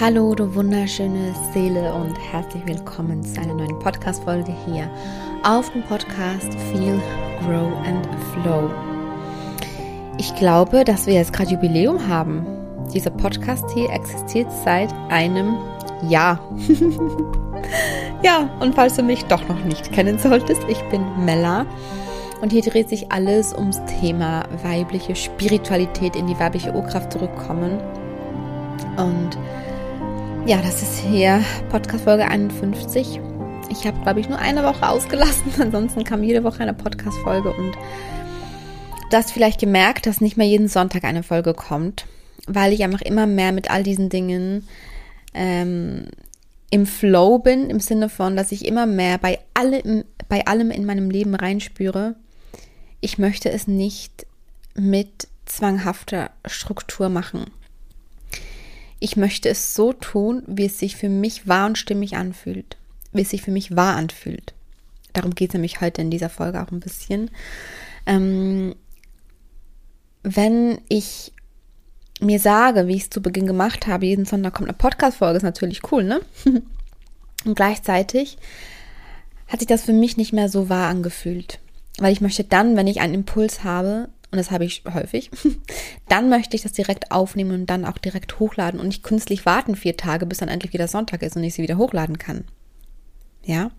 Hallo, du wunderschöne Seele und herzlich willkommen zu einer neuen Podcast-Folge hier auf dem Podcast Feel, Grow and Flow. Ich glaube, dass wir jetzt gerade Jubiläum haben. Dieser Podcast hier existiert seit einem Jahr. ja, und falls du mich doch noch nicht kennen solltest, ich bin Mella und hier dreht sich alles ums Thema weibliche Spiritualität in die weibliche Urkraft zurückkommen. Und ja, das ist hier Podcast Folge 51. Ich habe, glaube ich, nur eine Woche ausgelassen. Ansonsten kam jede Woche eine Podcast Folge und du hast vielleicht gemerkt, dass nicht mehr jeden Sonntag eine Folge kommt, weil ich einfach immer mehr mit all diesen Dingen ähm, im Flow bin, im Sinne von, dass ich immer mehr bei, alle, bei allem in meinem Leben reinspüre. Ich möchte es nicht mit zwanghafter Struktur machen. Ich möchte es so tun, wie es sich für mich wahr und stimmig anfühlt. Wie es sich für mich wahr anfühlt. Darum geht es nämlich heute in dieser Folge auch ein bisschen. Ähm, wenn ich mir sage, wie ich es zu Beginn gemacht habe, jeden Sonntag kommt eine Podcast-Folge, ist natürlich cool, ne? und gleichzeitig hat sich das für mich nicht mehr so wahr angefühlt. Weil ich möchte dann, wenn ich einen Impuls habe, und das habe ich häufig, dann möchte ich das direkt aufnehmen und dann auch direkt hochladen und nicht künstlich warten vier Tage, bis dann endlich wieder Sonntag ist und ich sie wieder hochladen kann. Ja.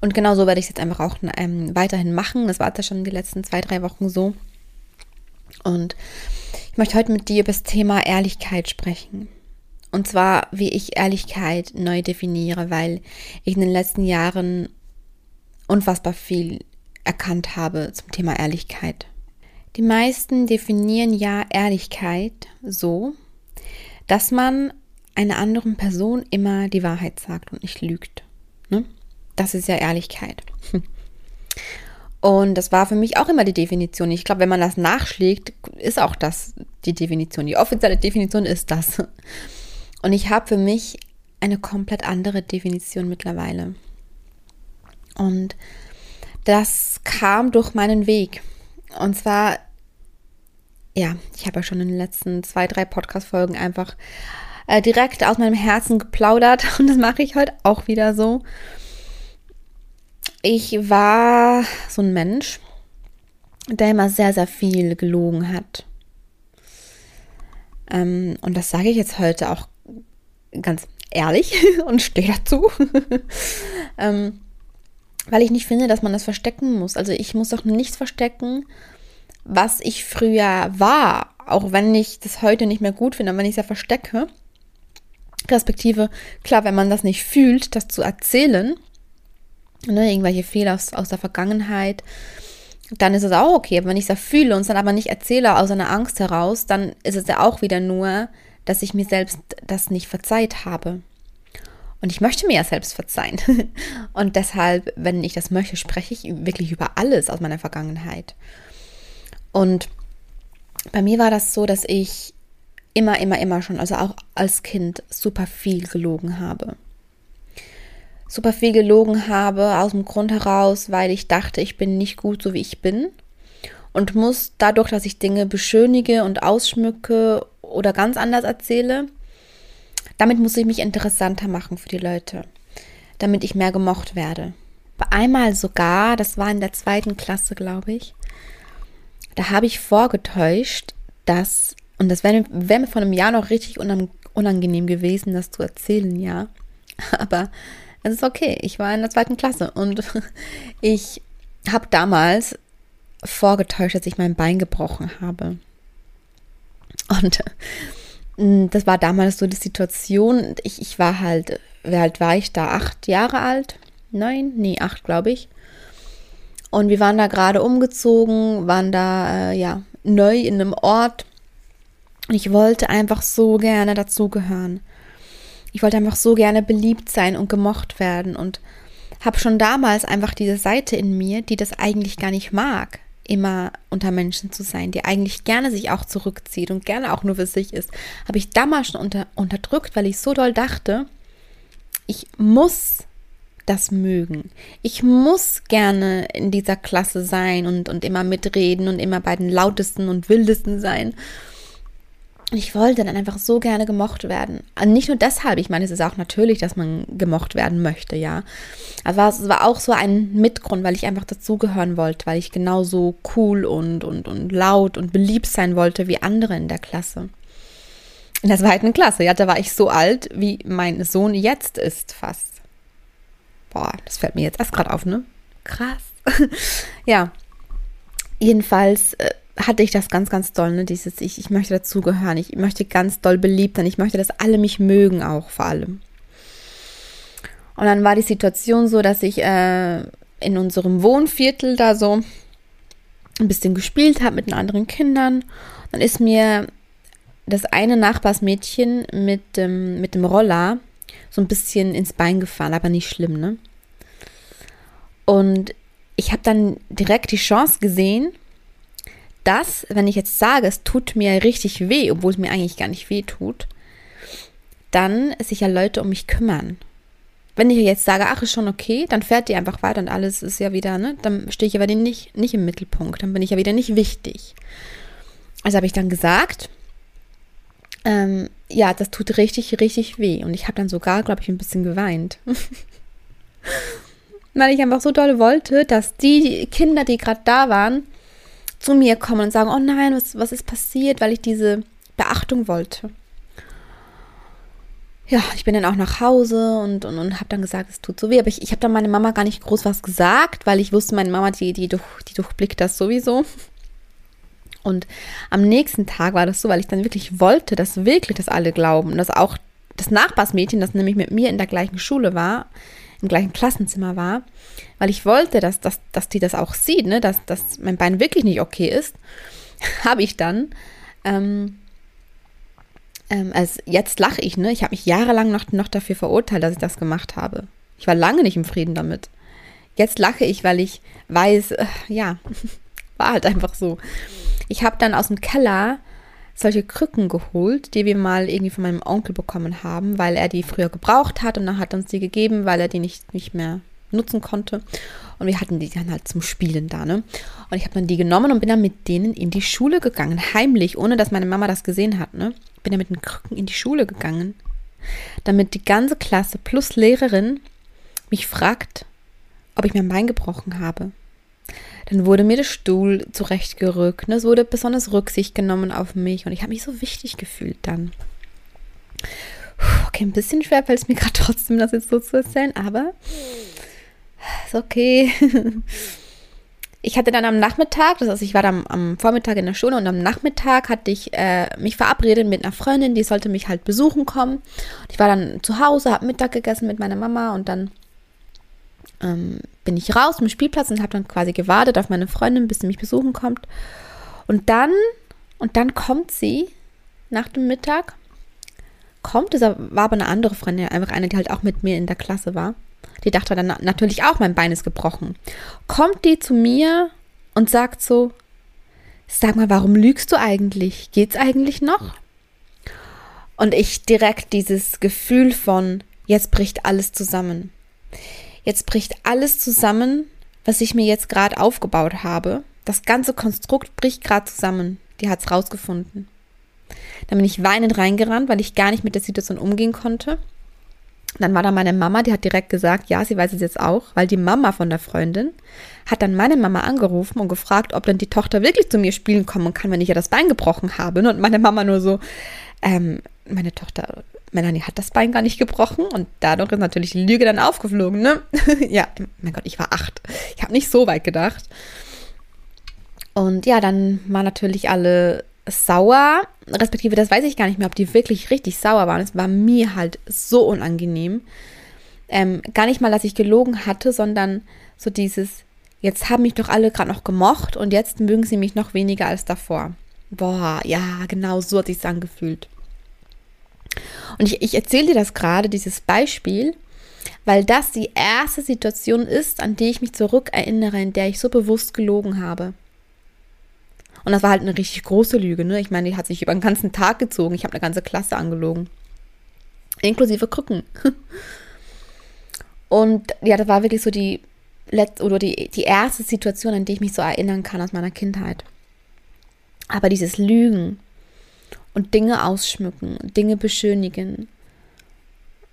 Und genau so werde ich es jetzt einfach auch ähm, weiterhin machen. Das war jetzt ja schon die letzten zwei, drei Wochen so. Und ich möchte heute mit dir über das Thema Ehrlichkeit sprechen. Und zwar, wie ich Ehrlichkeit neu definiere, weil ich in den letzten Jahren unfassbar viel erkannt habe zum Thema Ehrlichkeit. Die meisten definieren ja Ehrlichkeit so, dass man einer anderen Person immer die Wahrheit sagt und nicht lügt. Ne? Das ist ja Ehrlichkeit. Und das war für mich auch immer die Definition. Ich glaube, wenn man das nachschlägt, ist auch das die Definition. Die offizielle Definition ist das. Und ich habe für mich eine komplett andere Definition mittlerweile. Und das kam durch meinen Weg. Und zwar, ja, ich habe ja schon in den letzten zwei, drei Podcast-Folgen einfach äh, direkt aus meinem Herzen geplaudert und das mache ich heute auch wieder so. Ich war so ein Mensch, der immer sehr, sehr viel gelogen hat. Ähm, und das sage ich jetzt heute auch ganz ehrlich und stehe dazu. ähm, weil ich nicht finde, dass man das verstecken muss. Also ich muss doch nichts verstecken, was ich früher war, auch wenn ich das heute nicht mehr gut finde, wenn ich es ja verstecke. Respektive, klar, wenn man das nicht fühlt, das zu erzählen, ne, irgendwelche Fehler aus, aus der Vergangenheit, dann ist es auch okay. Aber wenn ich es ja fühle und es dann aber nicht erzähle aus einer Angst heraus, dann ist es ja auch wieder nur, dass ich mir selbst das nicht verzeiht habe. Und ich möchte mir ja selbst verzeihen. Und deshalb, wenn ich das möchte, spreche ich wirklich über alles aus meiner Vergangenheit. Und bei mir war das so, dass ich immer, immer, immer schon, also auch als Kind, super viel gelogen habe. Super viel gelogen habe aus dem Grund heraus, weil ich dachte, ich bin nicht gut so wie ich bin und muss dadurch, dass ich Dinge beschönige und ausschmücke oder ganz anders erzähle, damit muss ich mich interessanter machen für die Leute, damit ich mehr gemocht werde. Einmal sogar, das war in der zweiten Klasse, glaube ich, da habe ich vorgetäuscht, dass, und das wäre wär mir vor einem Jahr noch richtig unangenehm gewesen, das zu erzählen, ja. Aber es ist okay, ich war in der zweiten Klasse und ich habe damals vorgetäuscht, dass ich mein Bein gebrochen habe. Und das war damals so die Situation. Ich, ich war halt, wie alt war ich da? Acht Jahre alt? Neun? Nee, acht, glaube ich. Und wir waren da gerade umgezogen, waren da, äh, ja, neu in einem Ort. Und ich wollte einfach so gerne dazugehören. Ich wollte einfach so gerne beliebt sein und gemocht werden und habe schon damals einfach diese Seite in mir, die das eigentlich gar nicht mag immer unter Menschen zu sein, die eigentlich gerne sich auch zurückzieht und gerne auch nur für sich ist, habe ich damals schon unter, unterdrückt, weil ich so doll dachte, ich muss das mögen. Ich muss gerne in dieser Klasse sein und, und immer mitreden und immer bei den lautesten und wildesten sein. Ich wollte dann einfach so gerne gemocht werden. Und nicht nur deshalb, ich meine, es ist auch natürlich, dass man gemocht werden möchte, ja. Aber es war auch so ein Mitgrund, weil ich einfach dazugehören wollte, weil ich genauso cool und, und, und laut und beliebt sein wollte wie andere in der Klasse. In der zweiten Klasse, ja, da war ich so alt, wie mein Sohn jetzt ist, fast. Boah, das fällt mir jetzt erst gerade auf, ne? Krass. ja. Jedenfalls äh, hatte ich das ganz, ganz doll, ne? Dieses, ich, ich möchte dazugehören, ich möchte ganz doll beliebt sein, ich möchte, dass alle mich mögen auch vor allem. Und dann war die Situation so, dass ich äh, in unserem Wohnviertel da so ein bisschen gespielt habe mit den anderen Kindern. Dann ist mir das eine Nachbarsmädchen mit, ähm, mit dem Roller so ein bisschen ins Bein gefahren, aber nicht schlimm, ne? Und ich habe dann direkt die Chance gesehen, dass, wenn ich jetzt sage, es tut mir richtig weh, obwohl es mir eigentlich gar nicht weh tut, dann sich ja Leute um mich kümmern. Wenn ich jetzt sage, ach, ist schon okay, dann fährt die einfach weiter und alles ist ja wieder, ne? Dann stehe ich aber nicht, nicht im Mittelpunkt, dann bin ich ja wieder nicht wichtig. Also habe ich dann gesagt, ähm, ja, das tut richtig, richtig weh. Und ich habe dann sogar, glaube ich, ein bisschen geweint. Weil ich einfach so doll wollte, dass die Kinder, die gerade da waren, zu mir kommen und sagen, oh nein, was, was ist passiert, weil ich diese Beachtung wollte. Ja, ich bin dann auch nach Hause und, und, und habe dann gesagt, es tut so weh. Aber ich, ich habe dann meine Mama gar nicht groß was gesagt, weil ich wusste, meine Mama, die, die, durch, die durchblickt das sowieso. Und am nächsten Tag war das so, weil ich dann wirklich wollte, dass wirklich das alle glauben. Dass auch das Nachbarsmädchen, das nämlich mit mir in der gleichen Schule war, im gleichen Klassenzimmer war, weil ich wollte, dass, dass, dass die das auch sieht, ne? dass, dass mein Bein wirklich nicht okay ist, habe ich dann, ähm, ähm, also jetzt lache ich, ne? ich habe mich jahrelang noch, noch dafür verurteilt, dass ich das gemacht habe. Ich war lange nicht im Frieden damit. Jetzt lache ich, weil ich weiß, äh, ja, war halt einfach so. Ich habe dann aus dem Keller solche Krücken geholt, die wir mal irgendwie von meinem Onkel bekommen haben, weil er die früher gebraucht hat und dann hat er uns die gegeben, weil er die nicht, nicht mehr nutzen konnte. Und wir hatten die dann halt zum Spielen da, ne? Und ich habe dann die genommen und bin dann mit denen in die Schule gegangen, heimlich, ohne dass meine Mama das gesehen hat, ne? Bin dann mit den Krücken in die Schule gegangen, damit die ganze Klasse plus Lehrerin mich fragt, ob ich mir ein Bein gebrochen habe. Dann wurde mir der Stuhl zurechtgerückt. Ne? Es wurde besonders Rücksicht genommen auf mich und ich habe mich so wichtig gefühlt dann. Okay, ein bisschen schwer fällt es mir gerade trotzdem, das jetzt so zu erzählen, aber ist okay. Ich hatte dann am Nachmittag, das heißt, ich war dann am Vormittag in der Schule und am Nachmittag hatte ich äh, mich verabredet mit einer Freundin, die sollte mich halt besuchen kommen. Ich war dann zu Hause, habe Mittag gegessen mit meiner Mama und dann ähm, bin ich raus zum Spielplatz und habe dann quasi gewartet auf meine Freundin, bis sie mich besuchen kommt. Und dann, und dann kommt sie nach dem Mittag, kommt, es war aber eine andere Freundin, einfach eine, die halt auch mit mir in der Klasse war. Die dachte dann natürlich auch, mein Bein ist gebrochen. Kommt die zu mir und sagt so, sag mal, warum lügst du eigentlich? Geht's eigentlich noch? Und ich direkt dieses Gefühl von, jetzt bricht alles zusammen. Jetzt bricht alles zusammen, was ich mir jetzt gerade aufgebaut habe. Das ganze Konstrukt bricht gerade zusammen. Die hat es rausgefunden. Dann bin ich weinend reingerannt, weil ich gar nicht mit der Situation umgehen konnte. Dann war da meine Mama, die hat direkt gesagt, ja, sie weiß es jetzt auch, weil die Mama von der Freundin hat dann meine Mama angerufen und gefragt, ob dann die Tochter wirklich zu mir spielen kommen kann, wenn ich ja das Bein gebrochen habe. Und meine Mama nur so, ähm, meine Tochter Melanie hat das Bein gar nicht gebrochen und dadurch ist natürlich die Lüge dann aufgeflogen, ne? ja, mein Gott, ich war acht. Ich habe nicht so weit gedacht. Und ja, dann waren natürlich alle sauer, respektive das weiß ich gar nicht mehr, ob die wirklich richtig sauer waren. Es war mir halt so unangenehm. Ähm, gar nicht mal, dass ich gelogen hatte, sondern so dieses, jetzt haben mich doch alle gerade noch gemocht und jetzt mögen sie mich noch weniger als davor. Boah, ja, genau so hat sich angefühlt. Und ich, ich erzähle dir das gerade, dieses Beispiel, weil das die erste Situation ist, an die ich mich zurückerinnere, in der ich so bewusst gelogen habe. Und das war halt eine richtig große Lüge, ne? Ich meine, die hat sich über den ganzen Tag gezogen. Ich habe eine ganze Klasse angelogen. Inklusive Krücken. Und ja, das war wirklich so die letzte oder die, die erste Situation, an die ich mich so erinnern kann aus meiner Kindheit. Aber dieses Lügen und Dinge ausschmücken, Dinge beschönigen,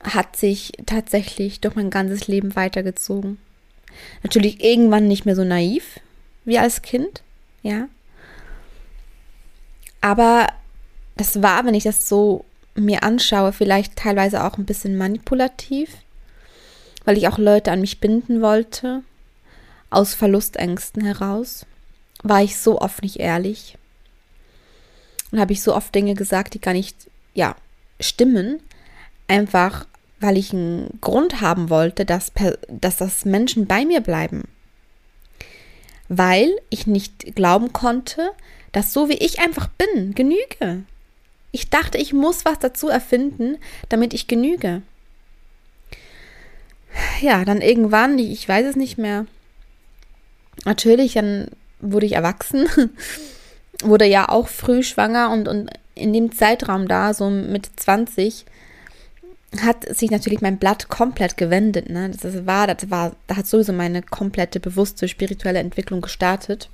hat sich tatsächlich durch mein ganzes Leben weitergezogen. Natürlich irgendwann nicht mehr so naiv wie als Kind, ja. Aber das war, wenn ich das so mir anschaue, vielleicht teilweise auch ein bisschen manipulativ, weil ich auch Leute an mich binden wollte, aus Verlustängsten heraus, war ich so oft nicht ehrlich und habe ich so oft Dinge gesagt, die gar nicht, ja, stimmen, einfach weil ich einen Grund haben wollte, dass, dass das Menschen bei mir bleiben. Weil ich nicht glauben konnte, dass so wie ich einfach bin, genüge. Ich dachte, ich muss was dazu erfinden, damit ich genüge. Ja, dann irgendwann, ich weiß es nicht mehr. Natürlich, dann wurde ich erwachsen, wurde ja auch früh schwanger und, und in dem Zeitraum da, so mit 20, hat sich natürlich mein Blatt komplett gewendet. Ne? Das war, das war, da hat sowieso meine komplette bewusste spirituelle Entwicklung gestartet.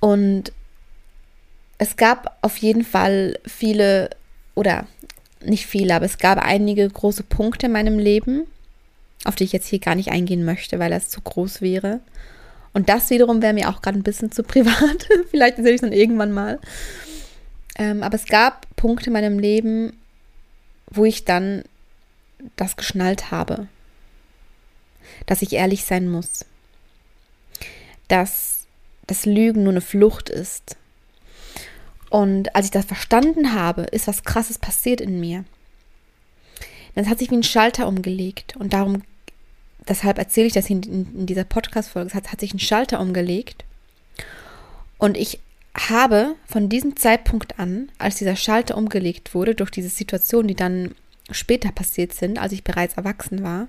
Und es gab auf jeden Fall viele, oder nicht viele, aber es gab einige große Punkte in meinem Leben, auf die ich jetzt hier gar nicht eingehen möchte, weil das zu groß wäre. Und das wiederum wäre mir auch gerade ein bisschen zu privat. Vielleicht sehe ich es dann irgendwann mal. Ähm, aber es gab Punkte in meinem Leben, wo ich dann das geschnallt habe, dass ich ehrlich sein muss, dass das Lügen nur eine Flucht ist. Und als ich das verstanden habe, ist was Krasses passiert in mir. Das hat sich wie ein Schalter umgelegt und darum, deshalb erzähle ich das in, in dieser Podcast-Folge, es hat, hat sich ein Schalter umgelegt und ich habe von diesem Zeitpunkt an, als dieser Schalter umgelegt wurde, durch diese Situation, die dann später passiert sind, als ich bereits erwachsen war,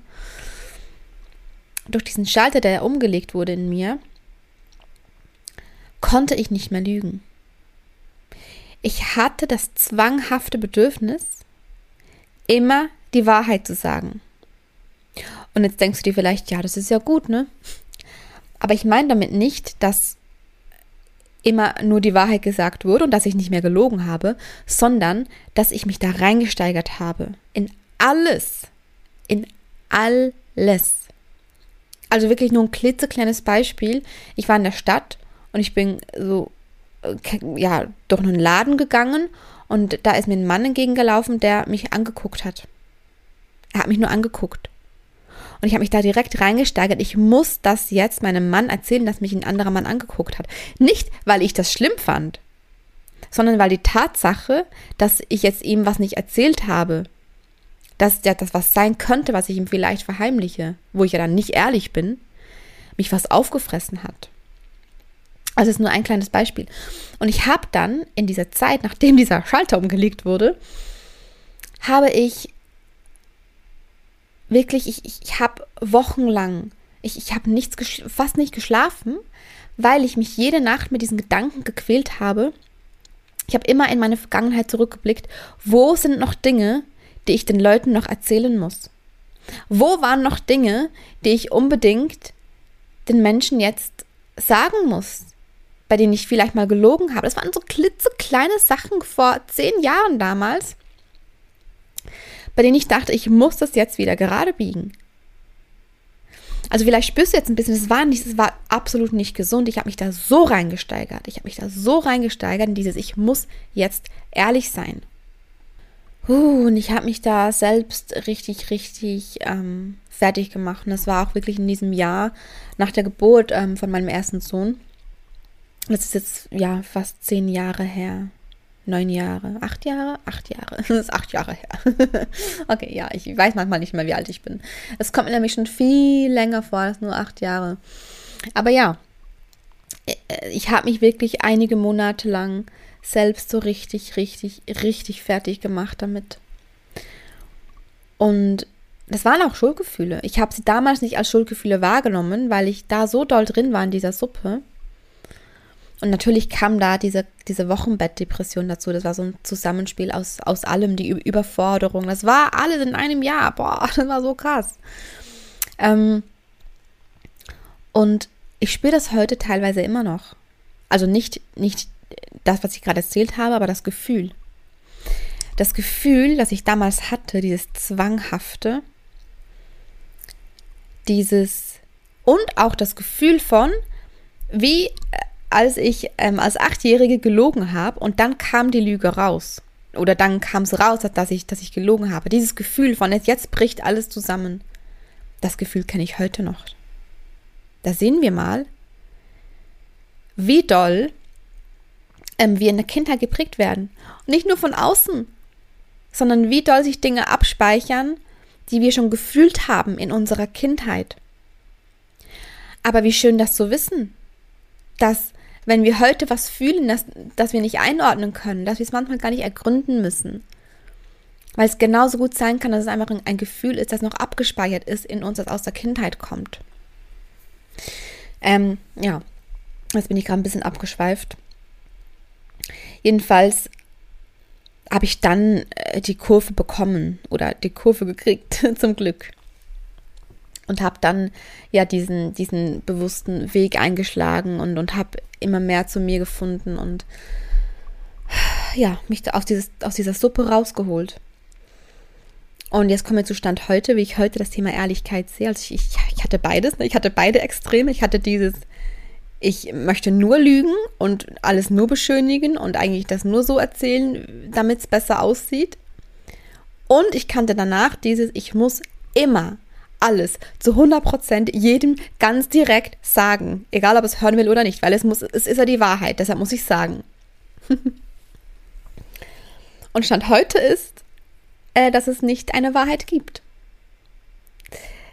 durch diesen Schalter, der umgelegt wurde in mir, konnte ich nicht mehr lügen. Ich hatte das zwanghafte Bedürfnis, immer die Wahrheit zu sagen. Und jetzt denkst du dir vielleicht, ja, das ist ja gut, ne? Aber ich meine damit nicht, dass immer nur die Wahrheit gesagt wurde und dass ich nicht mehr gelogen habe, sondern dass ich mich da reingesteigert habe. In alles. In alles. Also wirklich nur ein klitzekleines Beispiel. Ich war in der Stadt und ich bin so, äh, ja, durch einen Laden gegangen und da ist mir ein Mann entgegengelaufen, der mich angeguckt hat. Er hat mich nur angeguckt. Und ich habe mich da direkt reingesteigert. Ich muss das jetzt meinem Mann erzählen, dass mich ein anderer Mann angeguckt hat. Nicht, weil ich das schlimm fand, sondern weil die Tatsache, dass ich jetzt ihm was nicht erzählt habe, dass ja das was sein könnte, was ich ihm vielleicht verheimliche, wo ich ja dann nicht ehrlich bin, mich was aufgefressen hat. Also ist nur ein kleines Beispiel. Und ich habe dann in dieser Zeit, nachdem dieser Schalter umgelegt wurde, habe ich wirklich, ich, ich habe wochenlang, ich, ich habe nichts, fast nicht geschlafen, weil ich mich jede Nacht mit diesen Gedanken gequält habe. Ich habe immer in meine Vergangenheit zurückgeblickt, wo sind noch Dinge, die ich den Leuten noch erzählen muss? Wo waren noch Dinge, die ich unbedingt den Menschen jetzt sagen muss, bei denen ich vielleicht mal gelogen habe? Das waren so klitzekleine Sachen vor zehn Jahren damals, bei denen ich dachte, ich muss das jetzt wieder gerade biegen. Also vielleicht spürst du jetzt ein bisschen, es war nicht, es war absolut nicht gesund. Ich habe mich da so reingesteigert. Ich habe mich da so reingesteigert in dieses, ich muss jetzt ehrlich sein. Uh, und ich habe mich da selbst richtig, richtig ähm, fertig gemacht. Und das war auch wirklich in diesem Jahr nach der Geburt ähm, von meinem ersten Sohn. Das ist jetzt ja fast zehn Jahre her neun Jahre, acht Jahre, acht Jahre. Das ist acht Jahre her. okay, ja, ich weiß manchmal nicht mehr, wie alt ich bin. Es kommt mir nämlich schon viel länger vor als nur acht Jahre. Aber ja, äh, ich habe mich wirklich einige Monate lang selbst so richtig, richtig, richtig fertig gemacht damit. Und das waren auch Schuldgefühle. Ich habe sie damals nicht als Schuldgefühle wahrgenommen, weil ich da so doll drin war in dieser Suppe. Und natürlich kam da diese, diese Wochenbettdepression dazu. Das war so ein Zusammenspiel aus, aus allem, die Überforderung. Das war alles in einem Jahr. Boah, das war so krass. Ähm, und ich spüre das heute teilweise immer noch. Also nicht, nicht das, was ich gerade erzählt habe, aber das Gefühl. Das Gefühl, das ich damals hatte, dieses Zwanghafte, dieses und auch das Gefühl von, wie äh, als ich ähm, als Achtjährige gelogen habe und dann kam die Lüge raus. Oder dann kam es raus, dass ich, dass ich gelogen habe. Dieses Gefühl von jetzt bricht alles zusammen. Das Gefühl kenne ich heute noch. Da sehen wir mal, wie doll ähm, wir in der Kindheit geprägt werden. Und nicht nur von außen, sondern wie doll sich Dinge abspeichern, die wir schon gefühlt haben in unserer Kindheit. Aber wie schön das zu wissen, dass wenn wir heute was fühlen, dass, dass wir nicht einordnen können, dass wir es manchmal gar nicht ergründen müssen. Weil es genauso gut sein kann, dass es einfach ein Gefühl ist, das noch abgespeichert ist in uns, das aus der Kindheit kommt. Ähm, ja, jetzt bin ich gerade ein bisschen abgeschweift. Jedenfalls habe ich dann äh, die Kurve bekommen oder die Kurve gekriegt, zum Glück. Und habe dann ja diesen, diesen bewussten Weg eingeschlagen und, und habe immer mehr zu mir gefunden und ja, mich aus, dieses, aus dieser Suppe rausgeholt. Und jetzt kommen wir zu Stand heute, wie ich heute das Thema Ehrlichkeit sehe. Also ich, ich, ich hatte beides, ne? ich hatte beide Extreme. Ich hatte dieses, ich möchte nur lügen und alles nur beschönigen und eigentlich das nur so erzählen, damit es besser aussieht. Und ich kannte danach dieses, ich muss immer alles zu 100 Prozent jedem ganz direkt sagen, egal ob es hören will oder nicht, weil es muss, es ist ja die Wahrheit, deshalb muss ich sagen. und Stand heute ist, äh, dass es nicht eine Wahrheit gibt.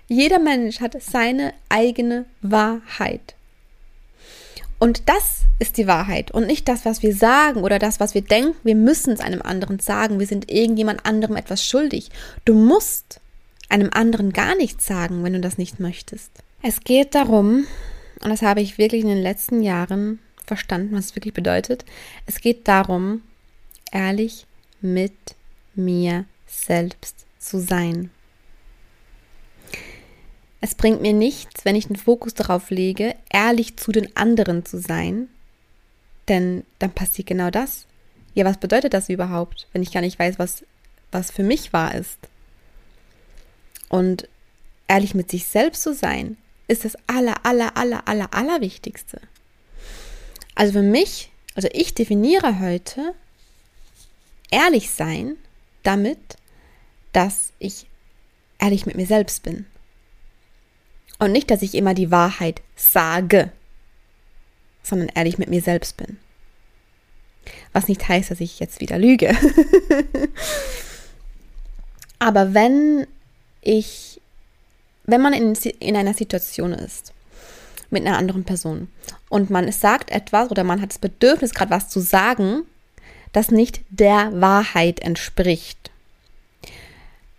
Jeder Mensch hat seine eigene Wahrheit. Und das ist die Wahrheit und nicht das, was wir sagen oder das, was wir denken. Wir müssen es einem anderen sagen. Wir sind irgendjemand anderem etwas schuldig. Du musst einem anderen gar nichts sagen, wenn du das nicht möchtest. Es geht darum, und das habe ich wirklich in den letzten Jahren verstanden, was es wirklich bedeutet. Es geht darum, ehrlich mit mir selbst zu sein. Es bringt mir nichts, wenn ich den Fokus darauf lege, ehrlich zu den anderen zu sein, denn dann passiert genau das. Ja, was bedeutet das überhaupt, wenn ich gar nicht weiß, was, was für mich wahr ist? Und ehrlich mit sich selbst zu sein, ist das aller, aller, aller, aller, aller Wichtigste. Also für mich, also ich definiere heute ehrlich sein damit, dass ich ehrlich mit mir selbst bin. Und nicht, dass ich immer die Wahrheit sage, sondern ehrlich mit mir selbst bin. Was nicht heißt, dass ich jetzt wieder lüge. Aber wenn ich, wenn man in, in einer Situation ist, mit einer anderen Person und man sagt etwas oder man hat das Bedürfnis, gerade was zu sagen, das nicht der Wahrheit entspricht.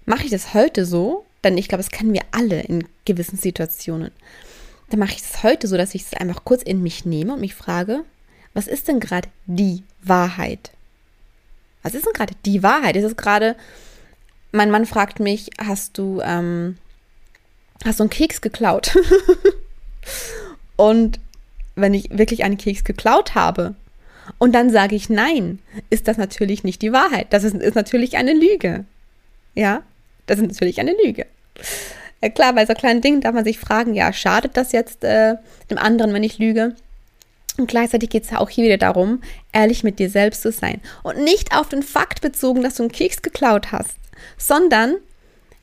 Mache ich das heute so, denn ich glaube, das kennen wir alle in gewissen Situationen. Dann mache ich es heute so, dass ich es einfach kurz in mich nehme und mich frage, was ist denn gerade die Wahrheit? Was ist denn gerade die Wahrheit? Ist es gerade, mein Mann fragt mich, hast du, ähm, hast du einen Keks geklaut? und wenn ich wirklich einen Keks geklaut habe und dann sage ich nein, ist das natürlich nicht die Wahrheit. Das ist, ist natürlich eine Lüge. Ja, das ist natürlich eine Lüge. Ja, klar, bei so kleinen Dingen darf man sich fragen, ja, schadet das jetzt äh, dem anderen, wenn ich lüge? Und gleichzeitig geht es ja auch hier wieder darum, ehrlich mit dir selbst zu sein. Und nicht auf den Fakt bezogen, dass du einen Keks geklaut hast, sondern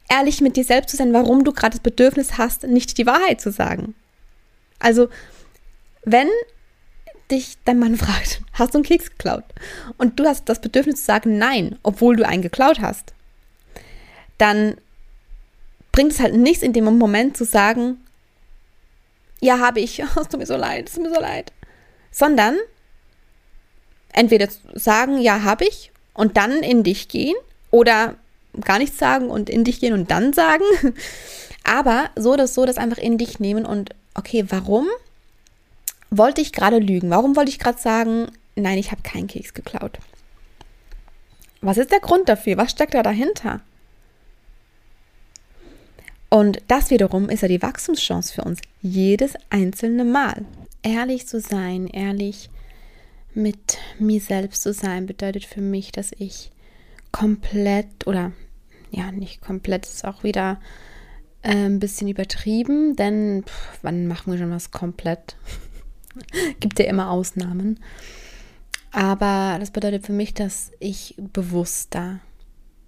ehrlich mit dir selbst zu sein, warum du gerade das Bedürfnis hast, nicht die Wahrheit zu sagen. Also, wenn dich dein Mann fragt, hast du einen Keks geklaut? Und du hast das Bedürfnis zu sagen, nein, obwohl du einen geklaut hast, dann bringt es halt nichts in dem Moment zu sagen, ja, habe ich, es tut mir so leid, es tut mir so leid. Sondern entweder sagen, ja, habe ich und dann in dich gehen oder gar nichts sagen und in dich gehen und dann sagen. Aber so oder so das einfach in dich nehmen und okay, warum wollte ich gerade lügen? Warum wollte ich gerade sagen, nein, ich habe keinen Keks geklaut? Was ist der Grund dafür? Was steckt da dahinter? Und das wiederum ist ja die Wachstumschance für uns jedes einzelne Mal. Ehrlich zu sein, ehrlich mit mir selbst zu sein bedeutet für mich, dass ich komplett oder ja, nicht komplett, ist auch wieder äh, ein bisschen übertrieben, denn pff, wann machen wir schon was komplett? Gibt ja immer Ausnahmen. Aber das bedeutet für mich, dass ich bewusster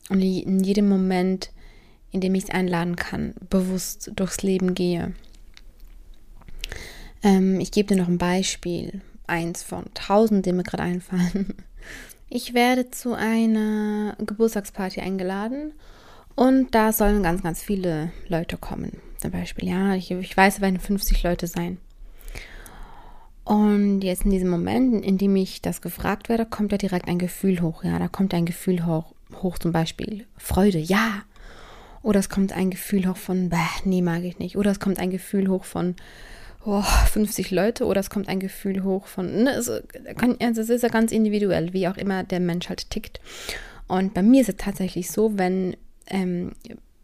und in jedem Moment, in dem ich es einladen kann, bewusst durchs Leben gehe. Ähm, ich gebe dir noch ein Beispiel, eins von tausend, die mir gerade einfallen. Ich werde zu einer Geburtstagsparty eingeladen und da sollen ganz, ganz viele Leute kommen. Zum Beispiel, ja, ich, ich weiß, es werden 50 Leute sein. Und jetzt in diesem Moment, in dem ich das gefragt werde, kommt ja direkt ein Gefühl hoch. Ja, da kommt ein Gefühl hoch, hoch zum Beispiel Freude, ja. Oder es kommt ein Gefühl hoch von, bäh, nee, mag ich nicht. Oder es kommt ein Gefühl hoch von, oh, 50 Leute. Oder es kommt ein Gefühl hoch von, ne, es, kann, also es ist ja ganz individuell, wie auch immer der Mensch halt tickt. Und bei mir ist es tatsächlich so, wenn ähm,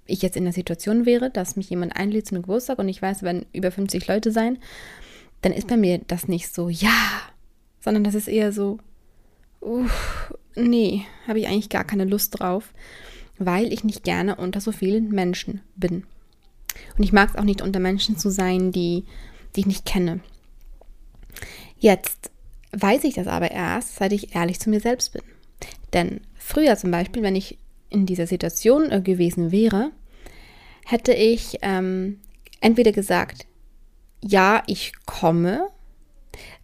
ich jetzt in der Situation wäre, dass mich jemand einlädt zu einem Geburtstag und ich weiß, werden über 50 Leute sein, dann ist bei mir das nicht so, ja, sondern das ist eher so, uff, nee, habe ich eigentlich gar keine Lust drauf, weil ich nicht gerne unter so vielen Menschen bin. Und ich mag es auch nicht, unter Menschen zu sein, die, die ich nicht kenne. Jetzt weiß ich das aber erst, seit ich ehrlich zu mir selbst bin. Denn früher zum Beispiel, wenn ich in dieser Situation äh, gewesen wäre, hätte ich ähm, entweder gesagt, ja, ich komme,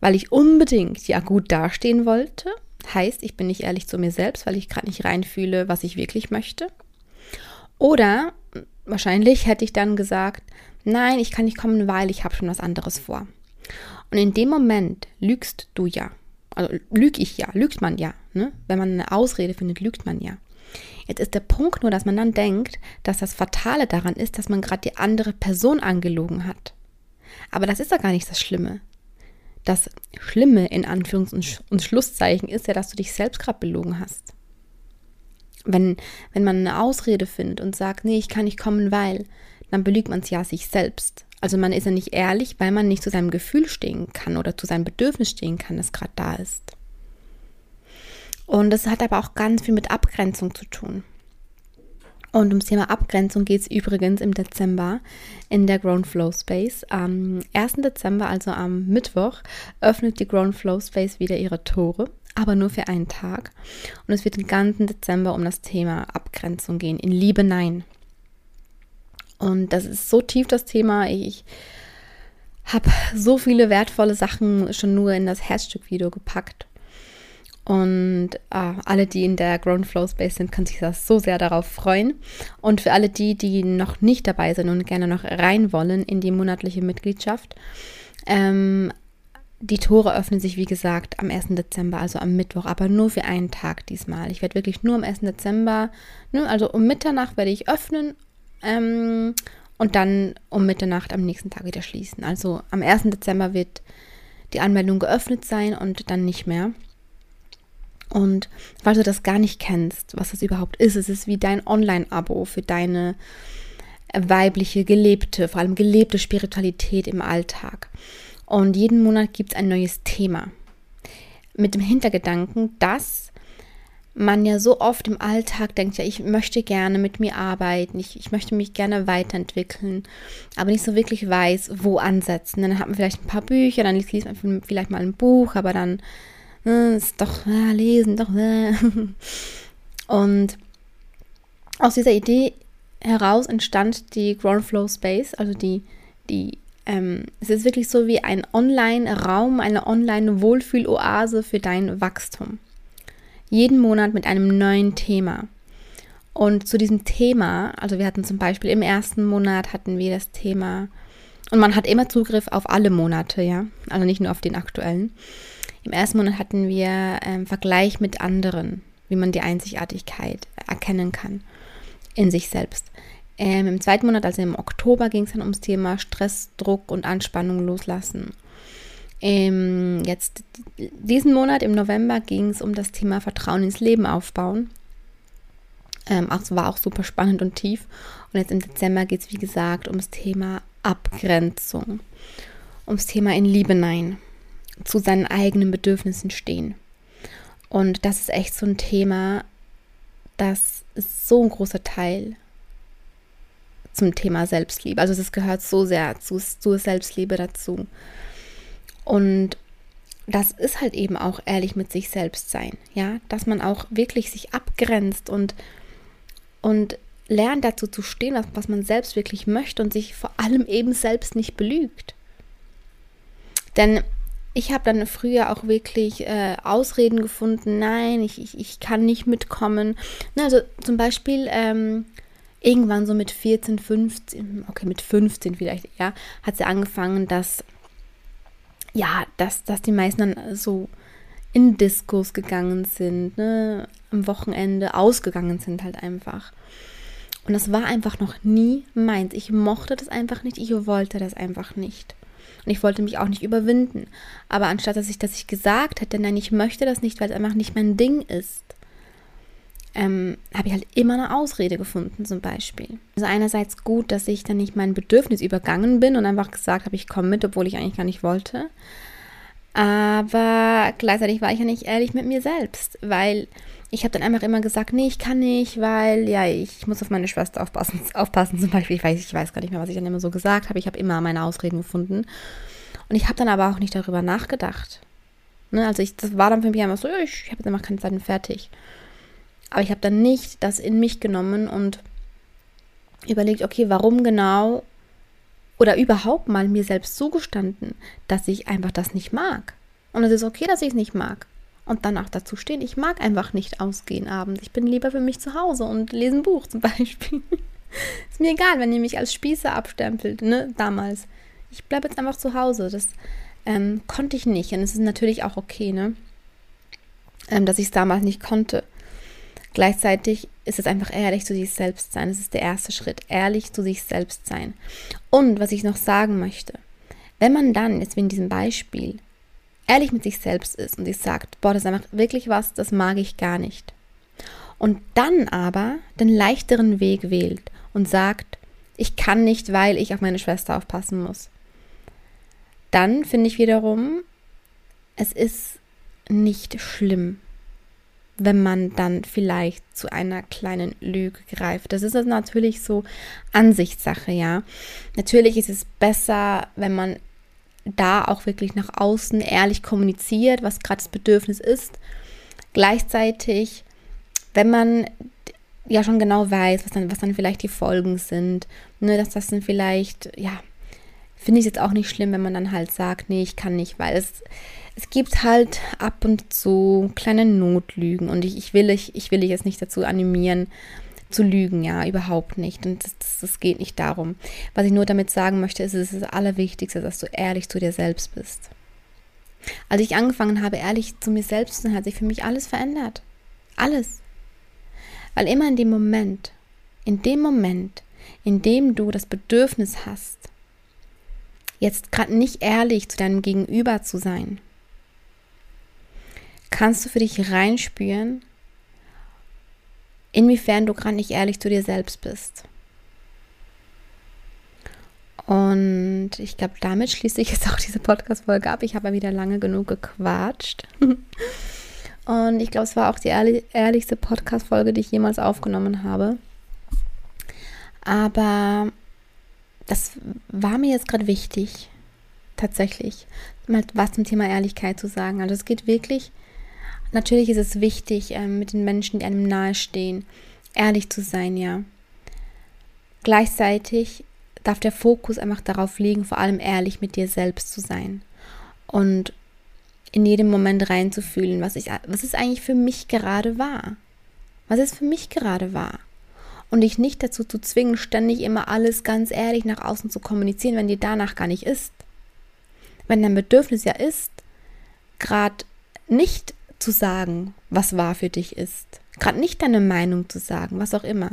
weil ich unbedingt ja gut dastehen wollte. Heißt, ich bin nicht ehrlich zu mir selbst, weil ich gerade nicht reinfühle, was ich wirklich möchte. Oder wahrscheinlich hätte ich dann gesagt, nein, ich kann nicht kommen, weil ich habe schon was anderes vor. Und in dem Moment lügst du ja. Also lüge ich ja, lügt man ja. Ne? Wenn man eine Ausrede findet, lügt man ja. Jetzt ist der Punkt nur, dass man dann denkt, dass das Fatale daran ist, dass man gerade die andere Person angelogen hat. Aber das ist ja gar nicht das Schlimme. Das Schlimme in Anführungs- und Schlusszeichen ist ja, dass du dich selbst gerade belogen hast. Wenn, wenn man eine Ausrede findet und sagt, nee, ich kann nicht kommen, weil, dann belügt man es ja sich selbst. Also man ist ja nicht ehrlich, weil man nicht zu seinem Gefühl stehen kann oder zu seinem Bedürfnis stehen kann, das gerade da ist. Und das hat aber auch ganz viel mit Abgrenzung zu tun. Und ums Thema Abgrenzung geht es übrigens im Dezember in der Grown Flow Space. Am 1. Dezember, also am Mittwoch, öffnet die Grown Flow Space wieder ihre Tore, aber nur für einen Tag. Und es wird den ganzen Dezember um das Thema Abgrenzung gehen, in Liebe Nein. Und das ist so tief das Thema. Ich habe so viele wertvolle Sachen schon nur in das Herzstück-Video gepackt. Und äh, alle, die in der Grown Flow Space sind, können sich das so sehr darauf freuen. Und für alle die, die noch nicht dabei sind und gerne noch rein wollen in die monatliche Mitgliedschaft, ähm, die Tore öffnen sich, wie gesagt, am 1. Dezember, also am Mittwoch, aber nur für einen Tag diesmal. Ich werde wirklich nur am 1. Dezember, ne, also um Mitternacht werde ich öffnen ähm, und dann um Mitternacht am nächsten Tag wieder schließen. Also am 1. Dezember wird die Anmeldung geöffnet sein und dann nicht mehr. Und falls du das gar nicht kennst, was das überhaupt ist, es ist wie dein Online-Abo für deine weibliche, gelebte, vor allem gelebte Spiritualität im Alltag. Und jeden Monat gibt es ein neues Thema. Mit dem Hintergedanken, dass man ja so oft im Alltag denkt, ja, ich möchte gerne mit mir arbeiten, ich, ich möchte mich gerne weiterentwickeln, aber nicht so wirklich weiß, wo ansetzen. Dann hat man vielleicht ein paar Bücher, dann liest man vielleicht mal ein Buch, aber dann ist doch, ja, lesen, doch. Äh. Und aus dieser Idee heraus entstand die Ground Flow Space, also die, die, ähm, es ist wirklich so wie ein Online-Raum, eine Online-Wohlfühl-Oase für dein Wachstum. Jeden Monat mit einem neuen Thema. Und zu diesem Thema, also wir hatten zum Beispiel im ersten Monat hatten wir das Thema, und man hat immer Zugriff auf alle Monate, ja, also nicht nur auf den aktuellen. Im ersten Monat hatten wir ähm, Vergleich mit anderen, wie man die Einzigartigkeit erkennen kann in sich selbst. Ähm, Im zweiten Monat, also im Oktober, ging es dann ums Thema Stress, Druck und Anspannung loslassen. Ähm, jetzt diesen Monat im November ging es um das Thema Vertrauen ins Leben aufbauen. Ähm, auch, war auch super spannend und tief. Und jetzt im Dezember geht es, wie gesagt, ums Thema Abgrenzung, ums Thema in Liebe Nein. Zu seinen eigenen Bedürfnissen stehen. Und das ist echt so ein Thema, das ist so ein großer Teil zum Thema Selbstliebe. Also das gehört so sehr zu, zur Selbstliebe dazu. Und das ist halt eben auch ehrlich mit sich selbst sein, ja, dass man auch wirklich sich abgrenzt und, und lernt dazu zu stehen, was man selbst wirklich möchte und sich vor allem eben selbst nicht belügt. Denn ich habe dann früher auch wirklich äh, Ausreden gefunden, nein, ich, ich, ich kann nicht mitkommen. Also zum Beispiel ähm, irgendwann so mit 14, 15, okay, mit 15 vielleicht eher, hat sie angefangen, dass, ja, dass, dass die meisten dann so in Diskos gegangen sind, ne, am Wochenende ausgegangen sind halt einfach. Und das war einfach noch nie meins. Ich mochte das einfach nicht, ich wollte das einfach nicht. Und ich wollte mich auch nicht überwinden. Aber anstatt dass ich, dass ich gesagt hätte, nein, ich möchte das nicht, weil es einfach nicht mein Ding ist, ähm, habe ich halt immer eine Ausrede gefunden, zum Beispiel. Also einerseits gut, dass ich dann nicht mein Bedürfnis übergangen bin und einfach gesagt habe, ich komme mit, obwohl ich eigentlich gar nicht wollte. Aber gleichzeitig war ich ja nicht ehrlich mit mir selbst, weil ich habe dann einfach immer gesagt, nee, ich kann nicht, weil ja, ich muss auf meine Schwester aufpassen, aufpassen zum Beispiel. Ich weiß, ich weiß gar nicht mehr, was ich dann immer so gesagt habe. Ich habe immer meine Ausreden gefunden. Und ich habe dann aber auch nicht darüber nachgedacht. Ne, also ich, das war dann für mich einfach so, ich habe jetzt einfach keine Zeit und fertig. Aber ich habe dann nicht das in mich genommen und überlegt, okay, warum genau oder überhaupt mal mir selbst zugestanden, dass ich einfach das nicht mag. Und es ist okay, dass ich es nicht mag. Und dann auch dazu stehen, ich mag einfach nicht ausgehen abends. Ich bin lieber für mich zu Hause und lese ein Buch zum Beispiel. ist mir egal, wenn ihr mich als Spießer abstempelt, ne, damals. Ich bleibe jetzt einfach zu Hause. Das ähm, konnte ich nicht. Und es ist natürlich auch okay, ne, ähm, dass ich es damals nicht konnte. Gleichzeitig ist es einfach ehrlich zu sich selbst sein. Das ist der erste Schritt. Ehrlich zu sich selbst sein. Und was ich noch sagen möchte, wenn man dann, jetzt wie in diesem Beispiel, ehrlich mit sich selbst ist und sich sagt, boah, das ist einfach wirklich was, das mag ich gar nicht. Und dann aber den leichteren Weg wählt und sagt, ich kann nicht, weil ich auf meine Schwester aufpassen muss. Dann finde ich wiederum, es ist nicht schlimm, wenn man dann vielleicht zu einer kleinen Lüge greift. Das ist natürlich so Ansichtssache, ja. Natürlich ist es besser, wenn man da auch wirklich nach außen ehrlich kommuniziert, was gerade das Bedürfnis ist. Gleichzeitig, wenn man ja schon genau weiß, was dann, was dann vielleicht die Folgen sind, ne, dass das dann vielleicht, ja, finde ich jetzt auch nicht schlimm, wenn man dann halt sagt, nee, ich kann nicht, weil es es gibt halt ab und zu kleine Notlügen und ich, ich, will, ich, ich will dich jetzt nicht dazu animieren, zu lügen, ja, überhaupt nicht. Und das, das, das, geht nicht darum. Was ich nur damit sagen möchte, ist, es ist das Allerwichtigste, dass du ehrlich zu dir selbst bist. Als ich angefangen habe, ehrlich zu mir selbst zu sein, hat sich für mich alles verändert. Alles. Weil immer in dem Moment, in dem Moment, in dem du das Bedürfnis hast, jetzt gerade nicht ehrlich zu deinem Gegenüber zu sein, kannst du für dich reinspüren, inwiefern du gerade nicht ehrlich zu dir selbst bist. Und ich glaube, damit schließe ich jetzt auch diese Podcast-Folge ab. Ich habe ja wieder lange genug gequatscht. Und ich glaube, es war auch die ehrlich, ehrlichste Podcast-Folge, die ich jemals aufgenommen habe. Aber das war mir jetzt gerade wichtig, tatsächlich, mal was zum Thema Ehrlichkeit zu sagen. Also es geht wirklich Natürlich ist es wichtig, ähm, mit den Menschen, die einem nahestehen, ehrlich zu sein, ja. Gleichzeitig darf der Fokus einfach darauf liegen, vor allem ehrlich mit dir selbst zu sein und in jedem Moment reinzufühlen, was, ich, was ist eigentlich für mich gerade wahr? Was ist für mich gerade wahr? Und dich nicht dazu zu zwingen, ständig immer alles ganz ehrlich nach außen zu kommunizieren, wenn dir danach gar nicht ist. Wenn dein Bedürfnis ja ist, gerade nicht zu sagen, was wahr für dich ist. Gerade nicht deine Meinung zu sagen, was auch immer.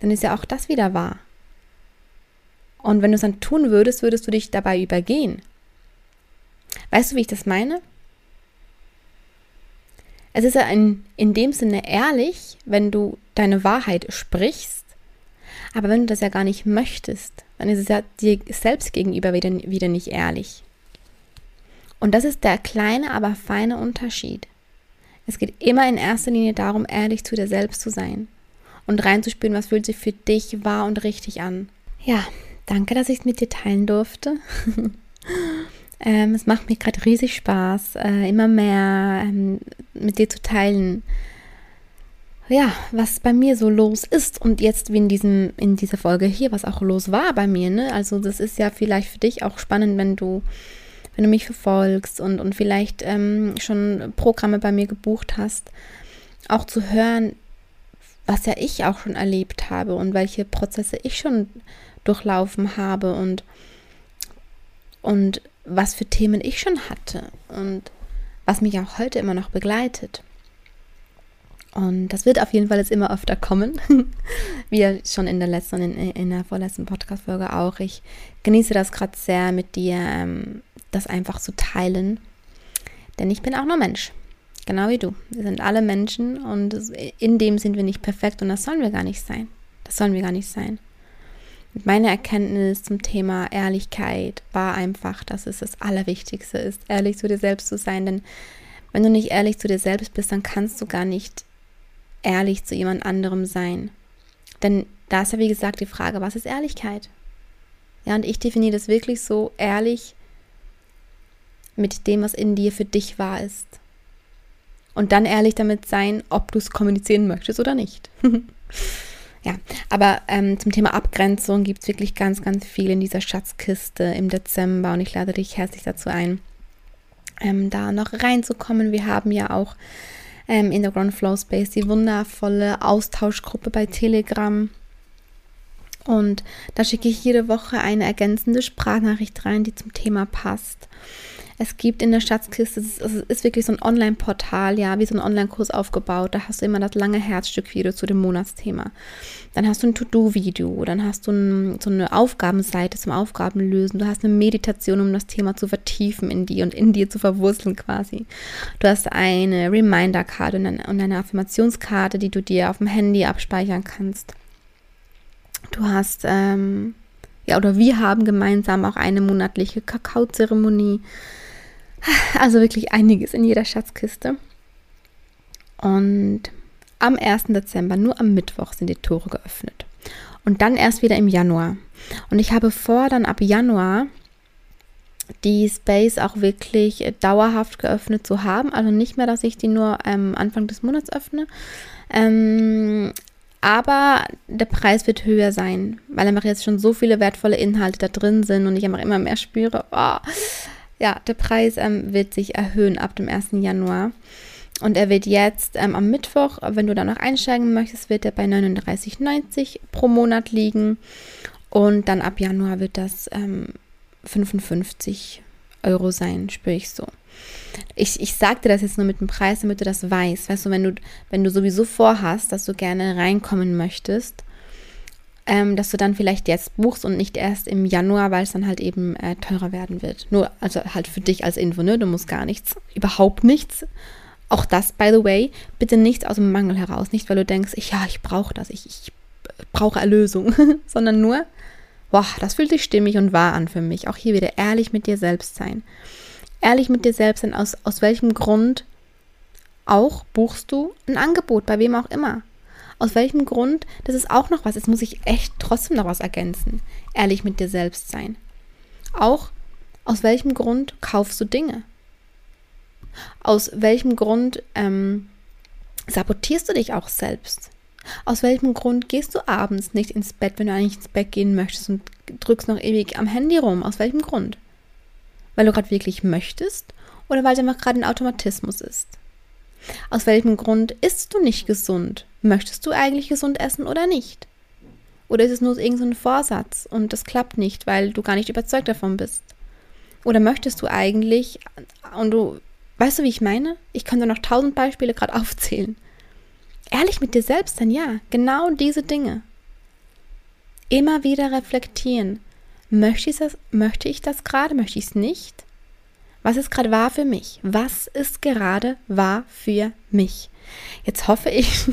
Dann ist ja auch das wieder wahr. Und wenn du es dann tun würdest, würdest du dich dabei übergehen. Weißt du, wie ich das meine? Es ist ja in, in dem Sinne ehrlich, wenn du deine Wahrheit sprichst, aber wenn du das ja gar nicht möchtest, dann ist es ja dir selbst gegenüber wieder, wieder nicht ehrlich. Und das ist der kleine, aber feine Unterschied. Es geht immer in erster Linie darum, ehrlich zu dir selbst zu sein und reinzuspüren, was fühlt sich für dich wahr und richtig an. Ja, danke, dass ich es mit dir teilen durfte. ähm, es macht mir gerade riesig Spaß, äh, immer mehr ähm, mit dir zu teilen, ja, was bei mir so los ist und jetzt wie in diesem in dieser Folge hier, was auch los war bei mir, ne? Also das ist ja vielleicht für dich auch spannend, wenn du wenn du mich verfolgst und und vielleicht ähm, schon Programme bei mir gebucht hast, auch zu hören, was ja ich auch schon erlebt habe und welche Prozesse ich schon durchlaufen habe und und was für Themen ich schon hatte und was mich auch heute immer noch begleitet. Und das wird auf jeden Fall jetzt immer öfter kommen, wie schon in der letzten und in, in der vorletzten Podcast-Folge auch. Ich genieße das gerade sehr mit dir, ähm, das einfach zu teilen. Denn ich bin auch nur Mensch, genau wie du. Wir sind alle Menschen und in dem sind wir nicht perfekt und das sollen wir gar nicht sein. Das sollen wir gar nicht sein. Und meine Erkenntnis zum Thema Ehrlichkeit war einfach, dass es das Allerwichtigste ist, ehrlich zu dir selbst zu sein. Denn wenn du nicht ehrlich zu dir selbst bist, dann kannst du gar nicht ehrlich zu jemand anderem sein. Denn da ist ja wie gesagt die Frage, was ist Ehrlichkeit? Ja, und ich definiere das wirklich so ehrlich mit dem, was in dir für dich wahr ist. Und dann ehrlich damit sein, ob du es kommunizieren möchtest oder nicht. ja, aber ähm, zum Thema Abgrenzung gibt es wirklich ganz, ganz viel in dieser Schatzkiste im Dezember und ich lade dich herzlich dazu ein, ähm, da noch reinzukommen. Wir haben ja auch ähm, in der Ground Flow Space, die wundervolle Austauschgruppe bei Telegram. Und da schicke ich jede Woche eine ergänzende Sprachnachricht rein, die zum Thema passt. Es gibt in der Schatzkiste, es ist wirklich so ein Online-Portal, ja, wie so ein Online-Kurs aufgebaut. Da hast du immer das lange Herzstück-Video zu dem Monatsthema. Dann hast du ein To-Do-Video, dann hast du ein, so eine Aufgabenseite zum Aufgabenlösen. Du hast eine Meditation, um das Thema zu vertiefen in dir und in dir zu verwurzeln quasi. Du hast eine Reminder-Karte und eine Affirmationskarte, die du dir auf dem Handy abspeichern kannst. Du hast, ähm, ja, oder wir haben gemeinsam auch eine monatliche Kakaozeremonie. Also wirklich einiges in jeder Schatzkiste. Und am 1. Dezember, nur am Mittwoch, sind die Tore geöffnet. Und dann erst wieder im Januar. Und ich habe vor, dann ab Januar die Space auch wirklich dauerhaft geöffnet zu haben. Also nicht mehr, dass ich die nur ähm, Anfang des Monats öffne. Ähm, aber der Preis wird höher sein, weil einfach jetzt schon so viele wertvolle Inhalte da drin sind und ich einfach immer mehr spüre, oh, ja, der Preis ähm, wird sich erhöhen ab dem 1. Januar. Und er wird jetzt ähm, am Mittwoch, wenn du da noch einsteigen möchtest, wird er bei 39,90 pro Monat liegen. Und dann ab Januar wird das ähm, 55 Euro sein, spüre ich so. Ich, ich sagte das jetzt nur mit dem Preis, damit du das weißt. Weißt du, wenn du, wenn du sowieso vorhast, dass du gerne reinkommen möchtest, ähm, dass du dann vielleicht jetzt buchst und nicht erst im Januar, weil es dann halt eben äh, teurer werden wird. Nur, also halt für dich als Info, ne? Du musst gar nichts, überhaupt nichts. Auch das, by the way, bitte nicht aus dem Mangel heraus. Nicht, weil du denkst, ich, ja, ich brauche das, ich, ich brauche Erlösung, sondern nur, boah, das fühlt sich stimmig und wahr an für mich. Auch hier wieder ehrlich mit dir selbst sein. Ehrlich mit dir selbst sein, aus, aus welchem Grund auch buchst du ein Angebot, bei wem auch immer. Aus welchem Grund? Das ist auch noch was. Jetzt muss ich echt trotzdem noch was ergänzen. Ehrlich mit dir selbst sein. Auch aus welchem Grund kaufst du Dinge? Aus welchem Grund ähm, sabotierst du dich auch selbst? Aus welchem Grund gehst du abends nicht ins Bett, wenn du eigentlich ins Bett gehen möchtest und drückst noch ewig am Handy rum? Aus welchem Grund? Weil du gerade wirklich möchtest oder weil es einfach gerade ein Automatismus ist? Aus welchem Grund isst du nicht gesund? Möchtest du eigentlich gesund essen oder nicht? Oder ist es nur irgendein Vorsatz und das klappt nicht, weil du gar nicht überzeugt davon bist? Oder möchtest du eigentlich und du, weißt du, wie ich meine? Ich könnte noch tausend Beispiele gerade aufzählen. Ehrlich mit dir selbst sein, ja, genau diese Dinge. Immer wieder reflektieren. Möchte ich das, möchte ich das gerade? Möchte ich es nicht? Was ist gerade wahr für mich? Was ist gerade wahr für mich? Jetzt hoffe ich,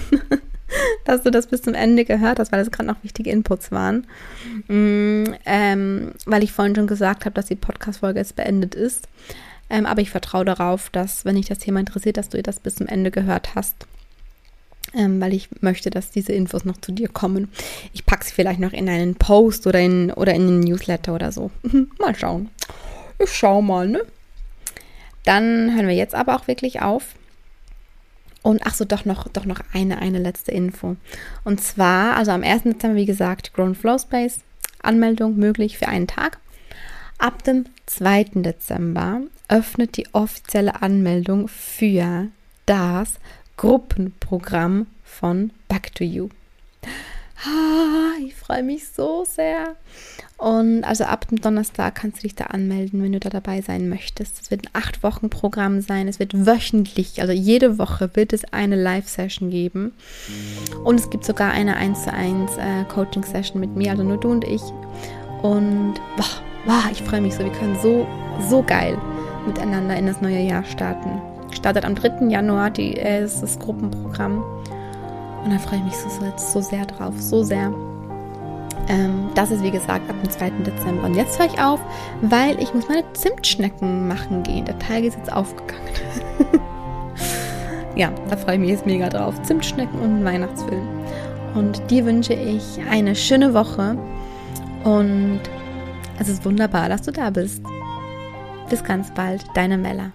dass du das bis zum Ende gehört hast, weil das gerade noch wichtige Inputs waren. Mm, ähm, weil ich vorhin schon gesagt habe, dass die Podcast-Folge jetzt beendet ist. Ähm, aber ich vertraue darauf, dass, wenn dich das Thema interessiert, dass du das bis zum Ende gehört hast. Ähm, weil ich möchte, dass diese Infos noch zu dir kommen. Ich packe sie vielleicht noch in einen Post oder in, oder in einen Newsletter oder so. mal schauen. Ich schau mal, ne? Dann hören wir jetzt aber auch wirklich auf. Und ach so, doch noch, doch noch eine, eine letzte Info. Und zwar, also am 1. Dezember, wie gesagt, Grown Flow Space, Anmeldung möglich für einen Tag. Ab dem 2. Dezember öffnet die offizielle Anmeldung für das Gruppenprogramm von Back to You. Ah, ich freue mich so sehr. Und also ab dem Donnerstag kannst du dich da anmelden, wenn du da dabei sein möchtest. Es wird ein acht Wochen Programm sein. Es wird wöchentlich, also jede Woche wird es eine Live-Session geben. Und es gibt sogar eine 1 zu 1 äh, Coaching-Session mit mir, also nur du und ich. Und boah, boah, ich freue mich so. Wir können so, so geil miteinander in das neue Jahr starten. Startet am 3. Januar die, äh, das Gruppenprogramm. Und da freue ich mich so, so, sehr drauf, so sehr. Ähm, das ist wie gesagt ab dem 2. Dezember. Und jetzt höre ich auf, weil ich muss meine Zimtschnecken machen gehen. Der Teig ist jetzt aufgegangen. ja, da freue ich mich jetzt mega drauf. Zimtschnecken und Weihnachtsfilm. Und dir wünsche ich eine schöne Woche. Und es ist wunderbar, dass du da bist. Bis ganz bald, deine Mella.